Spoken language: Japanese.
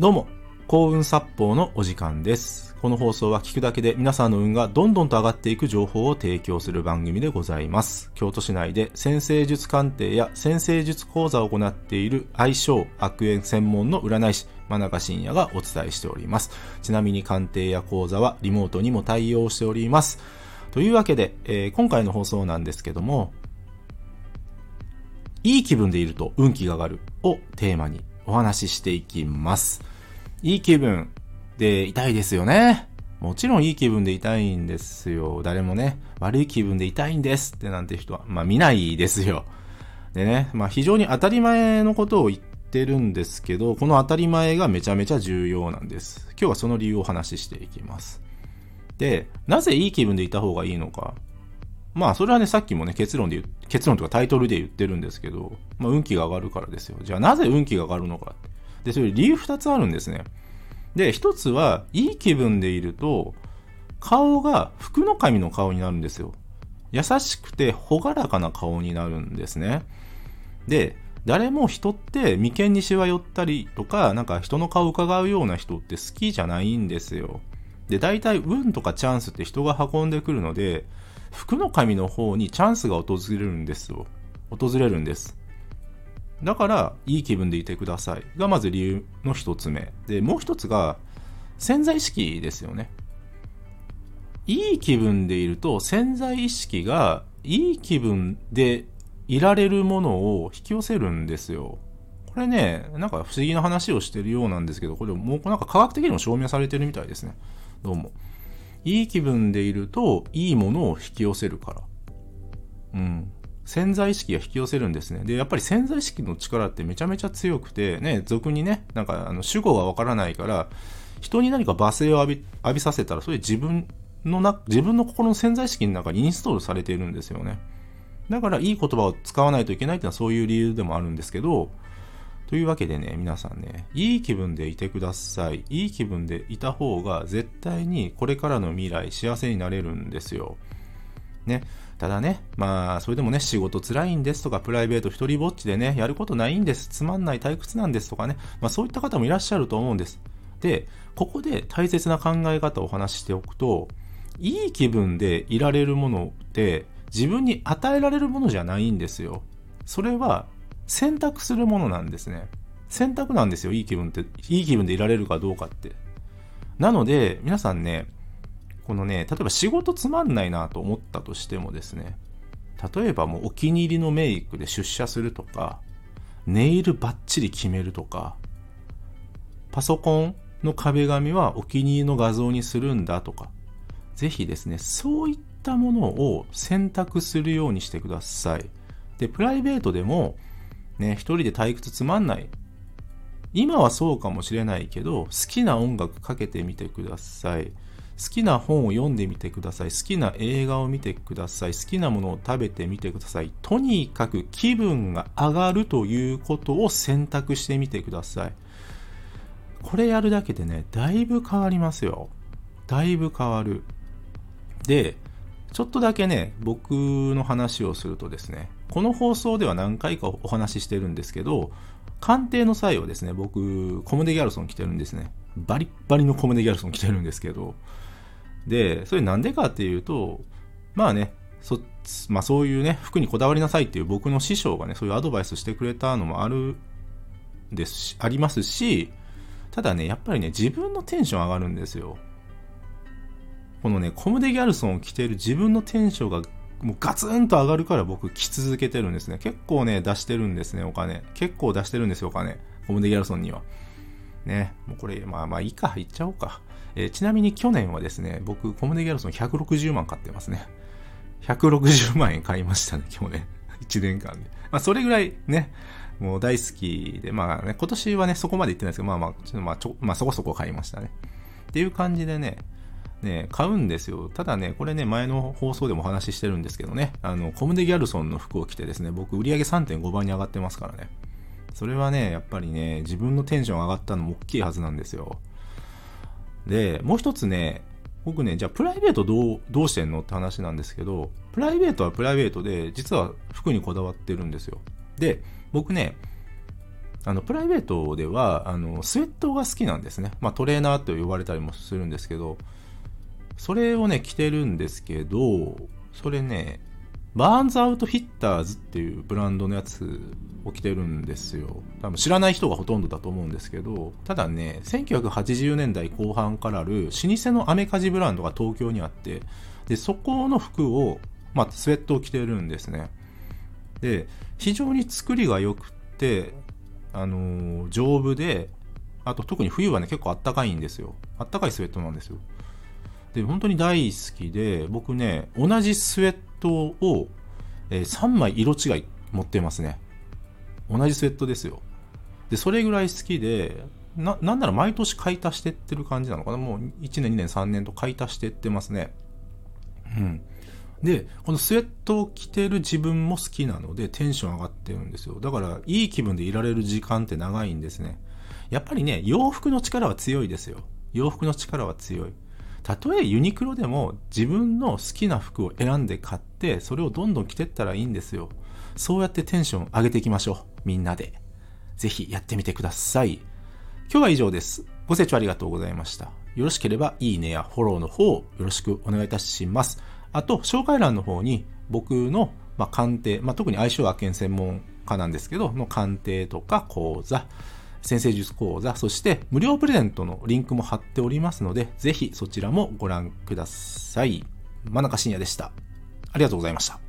どうも、幸運殺法のお時間です。この放送は聞くだけで皆さんの運がどんどんと上がっていく情報を提供する番組でございます。京都市内で先生術鑑定や先生術講座を行っている相性悪縁専門の占い師、真中信也がお伝えしております。ちなみに鑑定や講座はリモートにも対応しております。というわけで、えー今回の放送なんですけども、いい気分でいると運気が上がるをテーマにお話ししていきます。いい気分でいたいですよね。もちろんいい気分でいたいんですよ。誰もね、悪い気分でいたいんですってなんて人は、まあ見ないですよ。でね、まあ非常に当たり前のことを言ってるんですけど、この当たり前がめちゃめちゃ重要なんです。今日はその理由をお話ししていきます。で、なぜいい気分でいた方がいいのか。まあ、それはね、さっきもね、結論で、結論とかタイトルで言ってるんですけど、まあ、運気が上がるからですよ。じゃあ、なぜ運気が上がるのか。で、それ理由二つあるんですね。で、一つは、いい気分でいると、顔が福の神の顔になるんですよ。優しくて朗らかな顔になるんですね。で、誰も人って眉間にしわ寄ったりとか、なんか人の顔を伺うような人って好きじゃないんですよ。で、大体運とかチャンスって人が運んでくるので、福の神の方にチャンスが訪れるんですよ。訪れるんです。だから、いい気分でいてください。がまず理由の一つ目。で、もう一つが、潜在意識ですよね。いい気分でいると潜在意識がいい気分でいられるものを引き寄せるんですよ。これね、なんか不思議な話をしてるようなんですけど、これもうなんか科学的にも証明されてるみたいですね。どうも。いい気分でいるといいものを引き寄せるから。うん。潜在意識が引き寄せるんですね。で、やっぱり潜在意識の力ってめちゃめちゃ強くて、ね、俗にね、なんかあの主語がわからないから、人に何か罵声を浴び浴びさせたら、それ自分のな、自分の心の潜在意識の中にインストールされているんですよね。だからいい言葉を使わないといけないっていうのはそういう理由でもあるんですけど、というわけでね、皆さんね、いい気分でいてください。いい気分でいた方が絶対にこれからの未来幸せになれるんですよ。ね。ただね、まあ、それでもね、仕事辛いんですとか、プライベート一人ぼっちでね、やることないんです、つまんない退屈なんですとかね、まあそういった方もいらっしゃると思うんです。で、ここで大切な考え方をお話ししておくと、いい気分でいられるものって自分に与えられるものじゃないんですよ。それは選択するものなんですね。選択なんですよ、いい気分って。いい気分でいられるかどうかって。なので、皆さんね、このね、例えば仕事つまんないなと思ったとしてもですね、例えばもうお気に入りのメイクで出社するとか、ネイルバッチリ決めるとか、パソコンの壁紙はお気に入りの画像にするんだとか、ぜひですね、そういったものを選択するようにしてください。で、プライベートでも、ね、一人で退屈つまんない。今はそうかもしれないけど、好きな音楽かけてみてください。好きな本を読んでみてください。好きな映画を見てください。好きなものを食べてみてください。とにかく気分が上がるということを選択してみてください。これやるだけでね、だいぶ変わりますよ。だいぶ変わる。で、ちょっとだけね、僕の話をするとですね、この放送では何回かお話ししてるんですけど、鑑定の際はですね、僕、コムデギャルソン着てるんですね。バリッバリのコムデギャルソン着てるんですけど、で、それなんでかっていうと、まあね、そ、まあそういうね、服にこだわりなさいっていう僕の師匠がね、そういうアドバイスしてくれたのもある、ですし、ありますし、ただね、やっぱりね、自分のテンション上がるんですよ。このね、コムデギャルソンを着てる自分のテンションがもうガツンと上がるから僕着続けてるんですね。結構ね、出してるんですね、お金。結構出してるんですよ、お金。コムデギャルソンには。ね、もうこれ、まあまあいいか、いっちゃおうか。えーちなみに去年はですね、僕、コムデギャルソン160万買ってますね。160万円買いましたね、去年。1年間で。まあそれぐらいね、もう大好きで、まあね、今年はね、そこまで行ってないですけど、まあまあ、ちょまあちょ、まあそこそこ買いましたね。っていう感じでね、ね、買うんですよ。ただね、これね、前の放送でもお話ししてるんですけどね、あの、コムデギャルソンの服を着てですね、僕、売り上げ3.5倍に上がってますからね。それはね、やっぱりね、自分のテンション上がったのも大きいはずなんですよ。で、もう一つね、僕ね、じゃあプライベートどう、どうしてんの？って話なんですけど、プライベートはプライベートで、実は服にこだわってるんですよ。で、僕ね、あの、プライベートでは、あの、スウェットが好きなんですね。まあ、トレーナーと呼ばれたりもするんですけど、それをね、着てるんですけど、それね、バーンズアウトフィッターズっていうブランドのやつを着てるんですよ。多分知らない人がほとんどだと思うんですけど、ただね、1980年代後半からある老舗のアメカジブランドが東京にあって、で、そこの服を、まあ、スウェットを着てるんですね。で、非常に作りが良くて、あのー、丈夫で、あと特に冬はね、結構あったかいんですよ。あったかいスウェットなんですよ。で、本当に大好きで、僕ね、同じスウェットトを、えー、3枚色違い持ってますね。同じスウェットですよ。で、それぐらい好きで、な、なんなら毎年買い足してってる感じなのかなもう1年、2年、3年と買い足してってますね。うん。で、このスウェットを着てる自分も好きなのでテンション上がってるんですよ。だから、いい気分でいられる時間って長いんですね。やっぱりね、洋服の力は強いですよ。洋服の力は強い。たとえユニクロでも自分の好きな服を選んで買って、それをどんどん着てったらいいんですよ。そうやってテンション上げていきましょう。みんなで。ぜひやってみてください。今日は以上です。ご清聴ありがとうございました。よろしければいいねやフォローの方よろしくお願いいたします。あと、紹介欄の方に僕の、ま、鑑定、まあ、特に相性学研専門家なんですけど、の鑑定とか講座、先生術講座、そして無料プレゼントのリンクも貼っておりますので、ぜひそちらもご覧ください。真中信也でした。ありがとうございました。